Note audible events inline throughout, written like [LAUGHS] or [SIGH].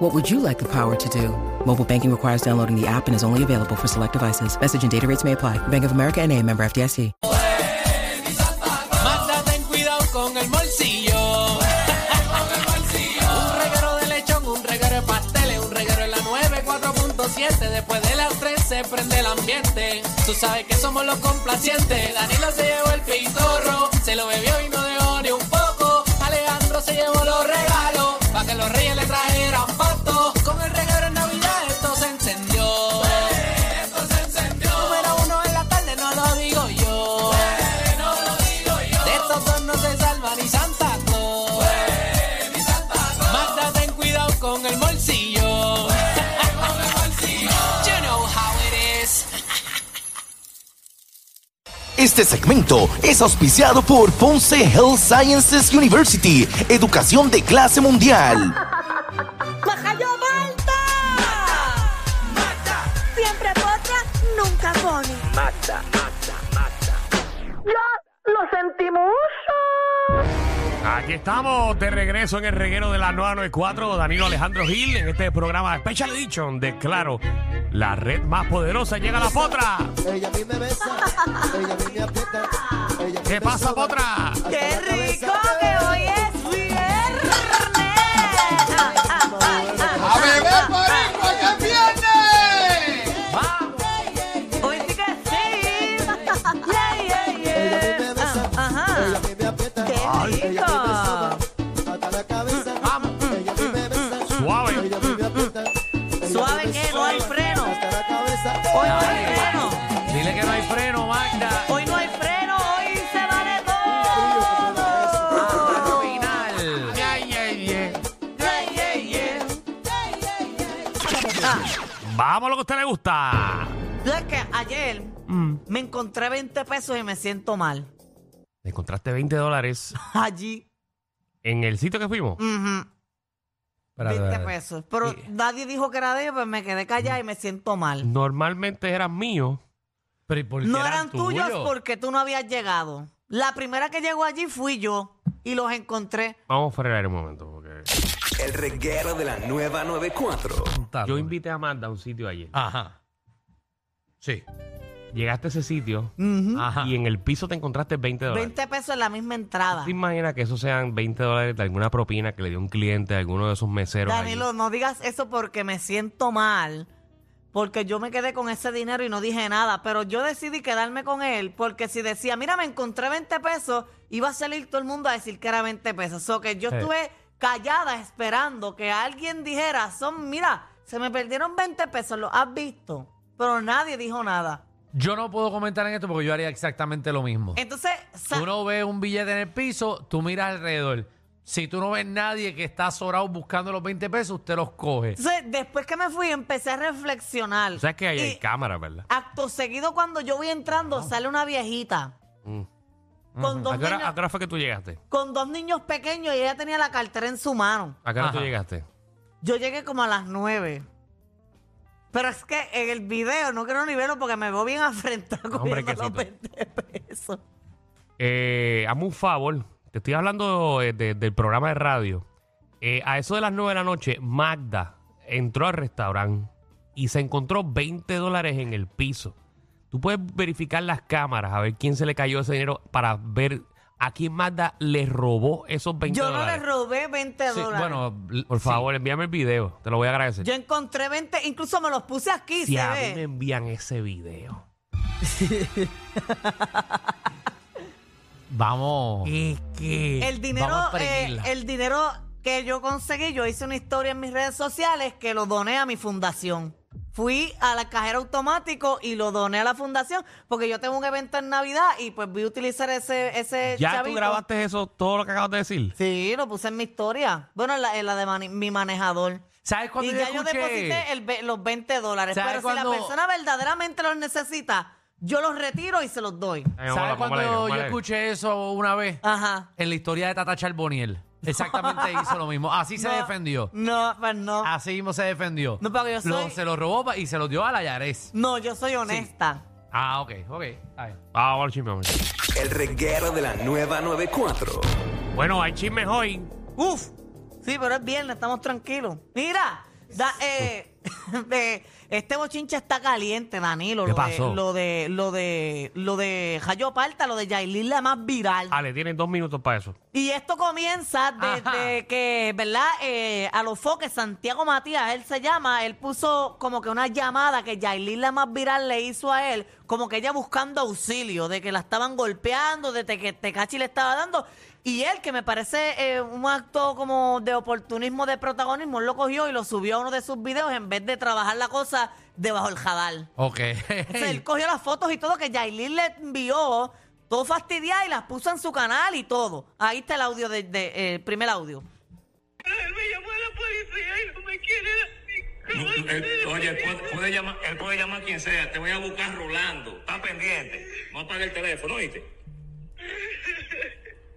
What would you like the power to do? Mobile banking requires downloading the app and is only available for select devices. Message and data rates may apply. Bank of America and a member FDIC. Magda, ten cuidado con el bolsillo. [LAUGHS] un reguero de lechón, un reguero de pasteles, un reguero en la 9, 4.7. Después de las 3 se prende el ambiente. Tú sabes que somos los complacientes. Danilo se llevó el pitorro, se lo bebió y no dejó ni un poco. Alejandro se llevó los regalos, para que los reyes Este segmento es auspiciado por Ponce Health Sciences University, educación de clase mundial. Aquí estamos de regreso en el reguero de la 994, Danilo Alejandro Gil, en este programa Special Edition de Claro, la red más poderosa. Llega la potra. Ella a mí me besa, ella a mí me aprieta. Ella a mí ¿Qué me pasa, potra? ¡Qué rico que hoy es viernes! Ah, ah, ah, ah, ¡A beber ah, marico, que es viernes! Suave. me Suave me que no hay freno. Hoy no hay freno. Dile que no hay freno, Magda. Hoy no hay freno. Hoy se vale Hasta todo. el final. Ah. Vamos a lo que a usted le gusta. Yo es que ayer Mm. me encontré 20 pesos y me siento mal. Encontraste 20 dólares [LAUGHS] Allí. en el sitio que fuimos. ujú, Espérate, 20 espérate. pesos. Pero nadie dijo que era de ellos, pues me quedé callada y me siento mal. Normalmente eran míos. Pero ¿y por qué No eran eran tuyos porque tú no habías llegado. La primera que llegó allí fui yo y los encontré. Vamos a frenar un momento. Porque El reguero de la nueva 94. Está yo invité a Magda a un sitio ayer. Ajá. Sí. Llegaste a ese sitio Ajá. y en el piso te encontraste 20 dólares. 20 pesos en la misma entrada. ¿Te imaginas que eso sean 20 dólares de alguna propina que le dio un cliente a alguno de esos meseros? allí? Danilo, no digas eso porque me siento mal. Porque yo me quedé con ese dinero y no dije nada. Pero yo decidí quedarme con él. Porque si decía, mira, me encontré 20 pesos, iba a salir todo el mundo a decir que era 20 pesos. O que yo Sí. estuve callada esperando que alguien dijera, son, mira, se me perdieron 20 pesos, ¿lo has visto? Pero nadie dijo nada. Yo no puedo comentar en esto porque yo haría exactamente lo mismo. Entonces, sa- Tú no ves un billete en el piso, tú miras alrededor. Si tú no ves nadie que está sobrado buscando los 20 pesos, usted los coge. entonces, después que me fui, empecé a reflexionar. O sea, que ahí Y hay cámaras, ¿verdad? acto seguido, cuando yo voy entrando, sale una viejita. Mm. Con dos ¿A qué, hora, niños- a qué hora fue que tú llegaste? con dos niños pequeños y ella tenía la cartera en su mano. ¿A qué hora tú Ajá. llegaste? Yo llegué como a las nueve. Pero es que en el video no quiero ni verlo porque me veo bien [LAUGHS] afrentada Hombre, cogiendo los quesito. 20 pesos. Eh, hazme un favor. Te estoy hablando eh, de- del programa de radio. Eh, a eso de las 9 de la noche, Magda entró al restaurante y se encontró 20 dólares en el piso. Tú puedes verificar las cámaras a ver quién se le cayó ese dinero para ver a quién Magda le robó esos 20 Yo no le dólares. robé 20 Sí, dólares. bueno, l- Por sí. favor, envíame el video. Te lo voy a agradecer. Yo encontré 20, incluso me los puse aquí, si se a mí me ve. envían ese video. [LAUGHS] Vamos. Es que... El dinero, Vamos a eh, el dinero que yo conseguí, yo hice una historia en mis redes sociales que lo doné a mi fundación. Fui a la cajera automático y lo doné a la fundación porque yo tengo un evento en Navidad y pues voy a utilizar ese, ese ¿Ya tú chavito. grabaste eso, todo lo que acabas de decir? Sí, lo puse en mi historia. Bueno, en la, en la de mani- mi manejador. ¿Sabes cuando Y yo ya yo escuché? deposité el ve- los 20 dólares. ¿Sabes Pero si la cuando- persona verdaderamente los necesita, yo los retiro y se los doy. ¿Sabes cuando yo aire. escuché eso una vez? Ajá. En la historia de Tata Charboniel. Exactamente hizo lo mismo. Así se No, defendió. No, pues no. Así mismo se defendió. No, porque yo Lo- soy- se lo robó pa- y se lo dio a la Yares. No, yo soy honesta. Ah, ok, ok. Ah, vamos al chisme. vamos. El reguero de la nueva 94. Bueno, hay chismes hoy. Uf. Sí, pero es viernes, estamos tranquilos. Mira, da- eh, [LAUGHS] eh, este bochinche está caliente, Danilo. ¿Qué lo pasó? De, lo de, lo de, lo de Jayo Parta, lo de Yailin, la más viral. Ale, tienen dos minutos para eso. Y esto comienza desde que, ¿verdad? Eh, a los foques, Santiago Matías, él se llama, él puso como que una llamada que Yailin, la más viral, le hizo a él, como que ella buscando auxilio, de que la estaban golpeando, de que Tecachi le estaba dando. Y él, que me parece eh, un acto como de oportunismo, de protagonismo, él lo cogió y lo subió a uno de sus videos en vez de trabajar la cosa debajo del jadal. Ok. Entonces, él cogió las fotos y todo que Yailin le envió, todo fastidiada y las puso en su canal y todo. Ahí está el audio de, de, eh, el primer audio. Él me llamó a la policía y no me quiere No, él- oye, él puede, puede llamar, él puede llamar a quien sea. Te voy a buscar Rolando. Está pendiente. Vamos a apagar el teléfono, ¿oíste?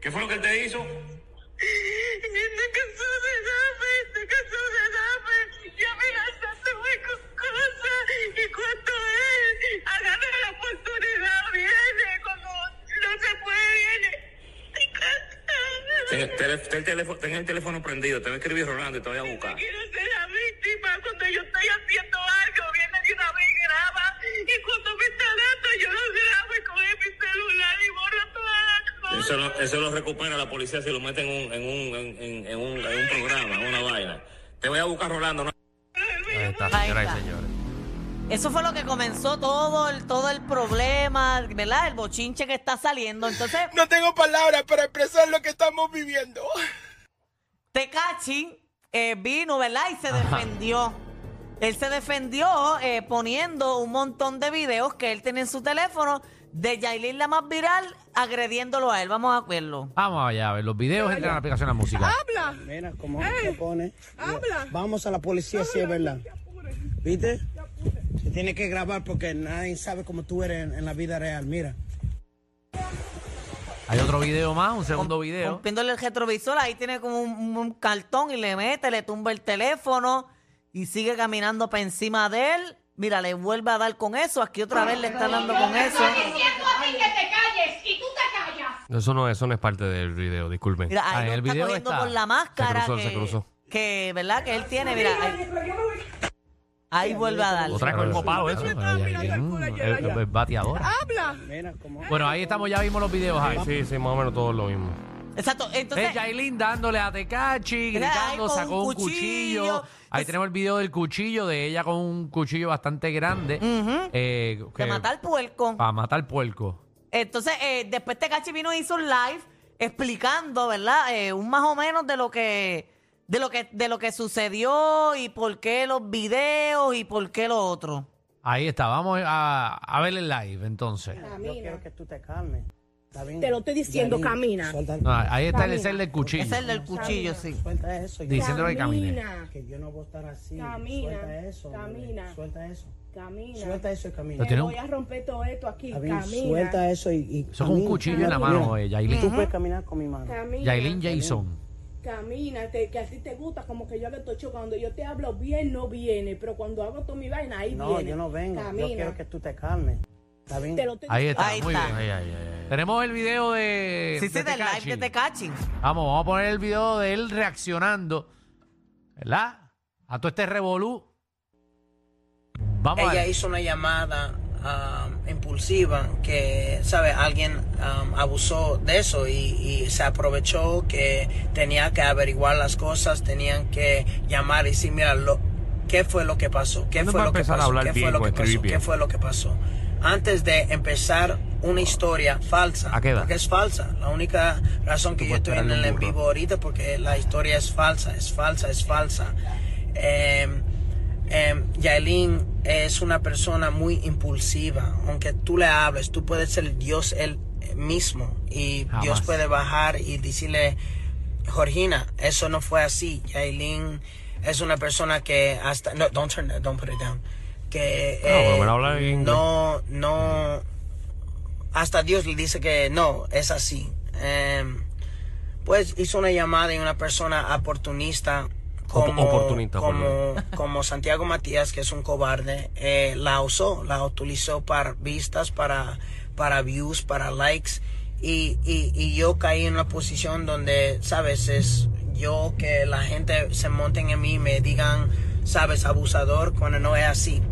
¿Qué fue lo que él te hizo? [LAUGHS] Se cansó de darme, se cansó de darme y amenazándome con cosas. Y cuando él agarra la oportunidad, viene, cuando no se puede, viene. Ten, el telé- ten el teléfono, ten el teléfono prendido. Te voy a escribir Rolando y te voy a buscar. Quiero ser la víctima cuando yo estoy haciendo algo, viene de una vez y graba. Y cuando me está dando, yo lo grabo y coge mi celular y borro todas las cosas. Eso lo, eso lo recupera la policía si lo mete en un, en un, en, en- en un, en un programa, en una vaina. Te voy a buscar Rolando. ¿no? Ahí está, señoras y señores. Eso fue lo que comenzó todo el, todo el problema, ¿verdad? El bochinche que está saliendo. Entonces, No tengo palabras para expresar lo que estamos viviendo. Tecachi eh, vino, ¿verdad? Y se defendió. Él se defendió eh, poniendo un montón de videos que él tiene en su teléfono de Yailin la más viral agrediéndolo a él. Vamos a verlo. Vamos allá a ver los videos entran a la aplicación de la música. Mira cómo se pone. Vamos a la policía si es verdad. ¿Viste? Se tiene que grabar porque nadie sabe cómo tú eres en, en la vida real. Mira. Hay otro video más, un segundo video. Rompiéndole el retrovisor, ahí tiene como un, un cartón y le mete, le tumba el teléfono y sigue caminando para encima de él. Mira, le vuelve a dar con eso. Aquí otra vez le está dando con eso. diciendo a ti que te calles y tú te callas. Eso no, eso no es parte del video, disculpen. Mira, Ah, ahí en lo el está video cogiendo está. con la máscara Se cruzó, que, se cruzó. que, ¿verdad? Que él tiene, mira. Ahí, ahí vuelve a dar. Otra con copado, eso. Mm, el- el bateador. Cómo. Bueno, ahí estamos, ya vimos los videos ahí. Sí, sí, más o menos todo lo mismo. Exacto. Entonces, Es Yailin dándole a Tecachi, gritando, con sacó un cuchillo. cuchillo. Ahí Es- tenemos el video del cuchillo de ella con un cuchillo bastante grande. eh, de que- matar puerco. Para matar puerco. Entonces, eh, después Tecachi vino y hizo un live explicando, ¿verdad? Eh, un más o menos de lo que de lo que de lo que sucedió y por qué los videos y por qué lo otro. Ahí está, vamos a, a ver el live entonces. Yo quiero que tú te calmes. Te lo estoy diciendo, Yailin, camina. No, ahí está el, es el del cuchillo. Es el del cuchillo, sí. suelta eso. ya. Diciéndole que camine. Camina, Que yo no voy a estar así. Camina, Suelta eso. camina. Suelta eso. camina. Suelta eso y camina. Un- Voy a romper todo esto aquí. Camina. suelta eso y, y Eso con un camina. cuchillo en la mano, eh, Yailin. Tú puedes caminar con mi mano. Camina. Yailin Jason. Camina, te- que a ti te gusta como que yo hago tocho. Cuando yo te hablo bien, no viene. Pero cuando hago toda mi vaina, ahí No, viene. yo no vengo. Camina. Yo quiero que tú te calmes. ¿Está bien? Te lo estoy Ahí está, Ahí muy está. bien. Tenemos el video de. Sí, sí, de del live de Tecachi. Vamos, vamos a poner el video de él reaccionando. ¿Verdad? A todo este revolú. Vamos a Ella hizo una llamada um, impulsiva que, ¿sabe? Alguien um, abusó de eso y, y se aprovechó que tenía que averiguar las cosas, tenían que llamar y decir, mira, lo, ¿qué fue lo que pasó? ¿Qué ¿Cuándo fue lo que pasó? ¿Qué fue lo que pasó? fue lo que pasó? Antes de empezar una historia falsa, ¿A qué edad? porque es falsa. La única razón que yo estoy en el en vivo ahorita porque la historia es falsa, es falsa, es falsa. Em, em, Yailin es una persona muy impulsiva. Aunque tú le hables, tú puedes ser Dios él mismo. Y Jamás. Dios puede bajar y decirle, Georgina, eso no fue así. Yailin es una persona que hasta... No, don't turn that, don't put it down. que Ah, eh, inglés. no, no, hasta Dios le dice que no, es así. Em, pues hizo una llamada y una persona oportunista como, oportunista, por como, [LAUGHS] como Santiago Matías, que es un cobarde, eh, la usó, la utilizó para vistas, para, para views, para likes. Y, y, y yo caí en una posición donde, sabes, es yo que la gente se monten en mí y me digan, sabes, abusador, cuando no es así.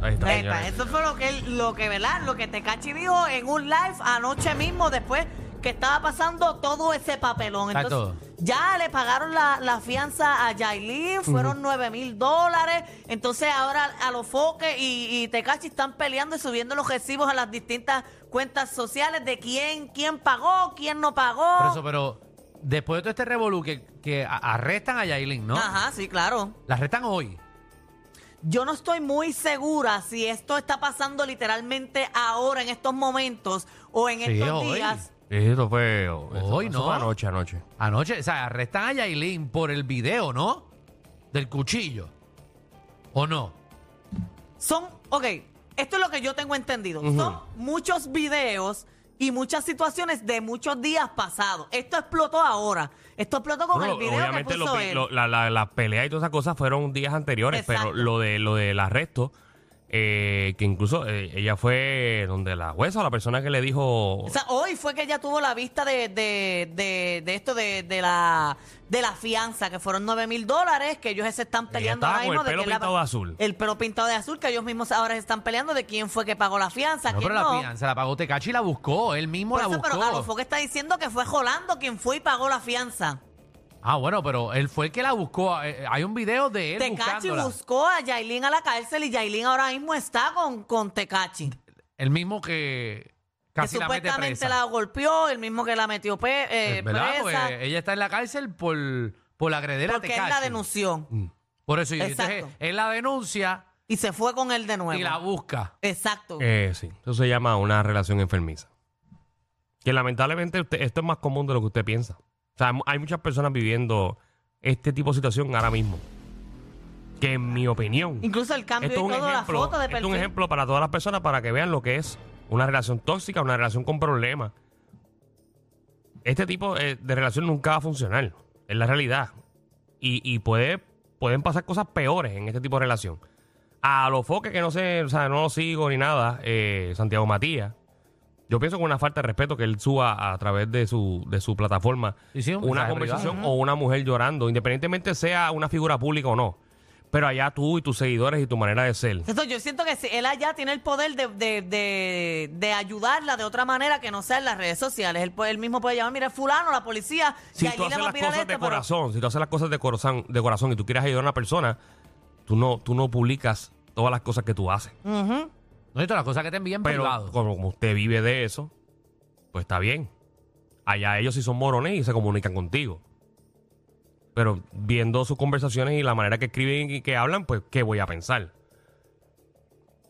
Ahí está, eso fue lo que, lo que, ¿verdad? Lo que Tecachi dijo en un live anoche mismo, después que estaba pasando todo ese papelón. Entonces, ya le pagaron la, la fianza a Yailin, fueron 9 mil dólares. Entonces, ahora a los foques y, y Tecachi están peleando y subiendo los recibos a las distintas cuentas sociales de quién, quién pagó, quién no pagó. Por eso, pero después de todo este revolú que, que a- arrestan a Yailin, ¿no? Ajá, sí, claro. La arrestan hoy. Yo no estoy muy segura si esto está pasando literalmente ahora, en estos momentos, o en Sí, estos hoy. días. Esto fue. eso- Hoy, eso ¿no? fue anoche, anoche. Anoche, o sea, arrestan a Yailin por el video, ¿no? Del cuchillo. ¿O no? Son, ok, esto es lo que yo tengo entendido. Son muchos videos y muchas situaciones de muchos días pasados. Esto explotó ahora. Esto explotó con Bueno, el video que obviamente puso los vi- él. lo- la, la, la pelea y todas esas cosas fueron días anteriores, Exacto. pero lo de lo del arresto, eh, que incluso eh, ella fue donde la jueza o la persona que le dijo O sea, hoy fue que ella tuvo la vista de, de, de, de esto de, de la de la fianza, que fueron 9 mil dólares, que ellos se están peleando ahora mismo el de pelo la- pintado de azul. El pelo pintado de azul, que ellos mismos ahora se están peleando de quién fue que pagó la fianza, No, quién pero la fianza la pagó Tecachi y la buscó. Él mismo Por la eso, buscó. pero Alonso que está diciendo que fue Jolando quien fue y pagó la fianza. Ah, bueno, pero él fue el que la buscó. Eh, Hay un video de él Tecachi buscándola. buscó a Yailin a la cárcel y Yailin ahora mismo está con, con Tecachi. El mismo que Que casi la mete supuestamente presa. la golpeó, el mismo que la metió pe- eh, Eh, ¿Verdad? presa. Porque ella está en la cárcel por, por la agredera a Porque él la denunció. Por eso, y Exacto. entonces él la denuncia Y se fue con él de nuevo. y la busca. Exacto. Eh, sí, eso se llama una relación enfermiza. Que lamentablemente usted- esto es más común de lo que usted piensa. O sea, hay muchas personas viviendo este tipo de situación ahora mismo. Que en mi opinión, Incluso el cambio un todo, la foto de esto es perfil. un ejemplo para todas las personas para que vean lo que es una relación tóxica, una relación con problemas. Este tipo eh, de relación nunca va a funcionar, es la realidad. Y, y puede, pueden pasar cosas peores en este tipo de relación. A los foques que no sé, o sea, no lo sigo ni nada, eh, Santiago Matías. Yo pienso que una falta de respeto que él suba a través de su, de su plataforma Sí, sí, un una mensaje conversación privado. o una mujer llorando, independientemente sea una figura pública o no. Pero allá tú y tus seguidores y tu manera de ser. Entonces, yo siento que si él allá tiene el poder de, de, de, de ayudarla de otra manera que no sea en las redes sociales. Él, puede- él mismo puede llamar, mira, fulano, la policía, Si y tú allí le haces va a las mirar cosas esto, de pero- corazón, si tú haces las cosas de corazón, de corazón y tú quieres ayudar a una persona, tú no, tú no publicas todas las cosas que tú haces. Ujú. No, esto las cosas que te envían Pero privado. como, como usted vive de eso, pues está bien. Allá ellos sí son morones y se comunican contigo. Pero viendo sus conversaciones y la manera que escriben y que hablan, pues, ¿qué voy a pensar?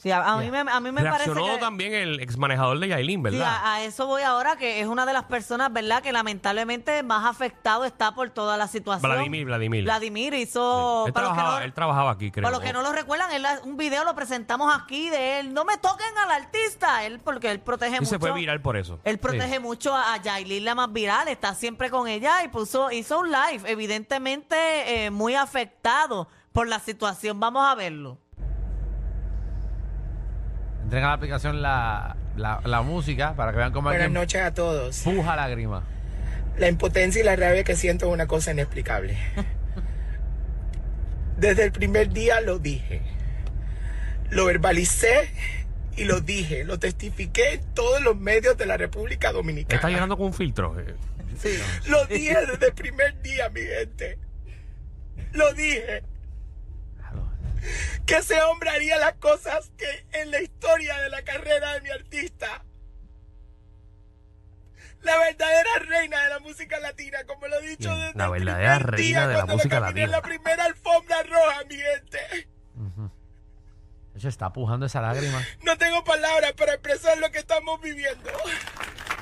Sí, a, a mí me, a mí me parece Reaccionó que... también el ex manejador de Yailin, Sí, ¿verdad? a, a eso voy ahora, que es una de las personas, ¿verdad?, que lamentablemente más afectado está por toda la situación. Vladimir, Vladimir. Vladimir hizo... él, para los que trabajaba, no- él trabajaba aquí, creo. Para los que no lo recuerdan, él, un video lo presentamos aquí de él. No me toquen al artista. Él, porque él protege y mucho. se fue viral por eso. Él protege Sí. mucho a, a Yailin, la más viral. Está siempre con ella y puso, hizo un live. Evidentemente, eh, muy afectado por la situación. Vamos a verlo. Entren a la aplicación la, la, la música para que vean cómo Buenas alguien noches a todos. puja lágrima. La impotencia y la rabia que siento es una cosa inexplicable. Desde el primer día lo dije. Lo verbalicé y lo dije. Lo testifiqué en todos los medios de la República Él está Dominicana. llorando con un filtro. eh. Lo dije desde el primer día, mi gente. Lo dije. Que ese hombre haría las cosas que en la historia de la carrera de mi artista. La verdadera reina de la música latina, como lo he dicho desde la el verdadera primer reina día de la música en latina. la primera alfombra roja, mi gente. Ella está pujando esa lágrima. No tengo palabras para expresar lo que estamos viviendo.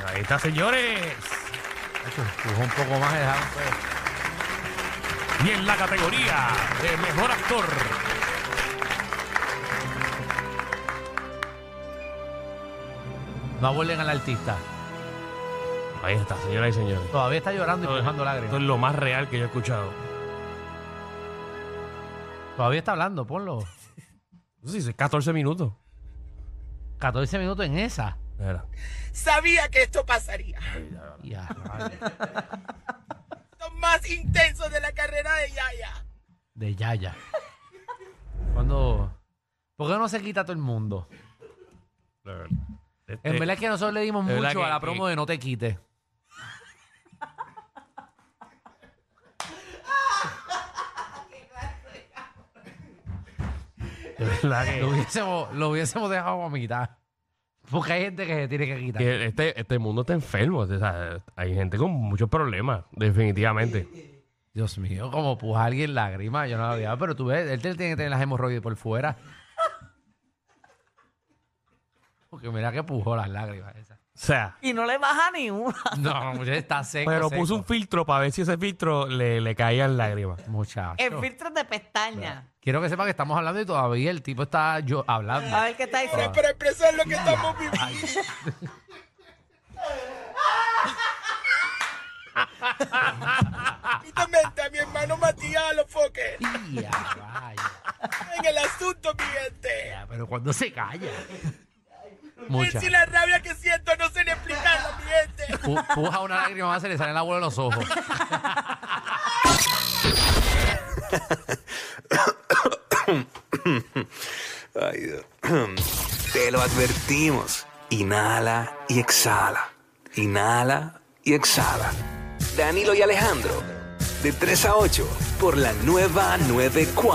Ahí está, señores. Pujó un poco más. Y en la categoría de mejor actor, No abuelen al artista. Ahí está, señoras y señores. Todavía está llorando y Esto lágrimas. es lo más real que yo he escuchado. Todavía está hablando, ponlo. Sí, sí, 14 minutos. 14 minutos en esa. Mira. Sabía que esto pasaría. Ya, Lo más intenso de la carrera de Yaya. de Yaya. Cuando. ¿Por qué no se quita todo el mundo? Este- En verdad es que nosotros le dimos verdad mucho que- a la promo de No Te Quites. de verdad que- Lo hubiésemos, lo hubiésemos dejado a mitad. Porque hay gente que se tiene que quitar. que este, este mundo está enfermo. o sea, hay gente con muchos problemas, definitivamente. Dios mío, como puja alguien lágrimas, yo no lo había. Pero tú ves, él tiene que tener las hemorroides por fuera. Porque mira que pujó las lágrimas esas. O sea, Y no le baja ni una. No, muchacho, está seco. pero seco. puso un filtro para ver si ese filtro le, le caían lágrimas. Muchacho. El filtro de pestaña. Quiero que sepa que estamos hablando y todavía el tipo está yo hablando. A ver qué está diciendo. Para expresar lo que estamos viviendo. Rápidamente a mi hermano Matías a los foques. [LAUGHS] Ya, vaya. En el asunto, mi gente. Ya, pero cuando se calla. Mucha. si la rabia que siento no sé ni explicarla, mi gente. Pu- Puja una lágrima más, se le sale el agua de los ojos. Ay, Dios. Te lo advertimos. Inhala y exhala. Inhala y exhala. Danilo y Alejandro, de 3 a 8, por la nueva 94.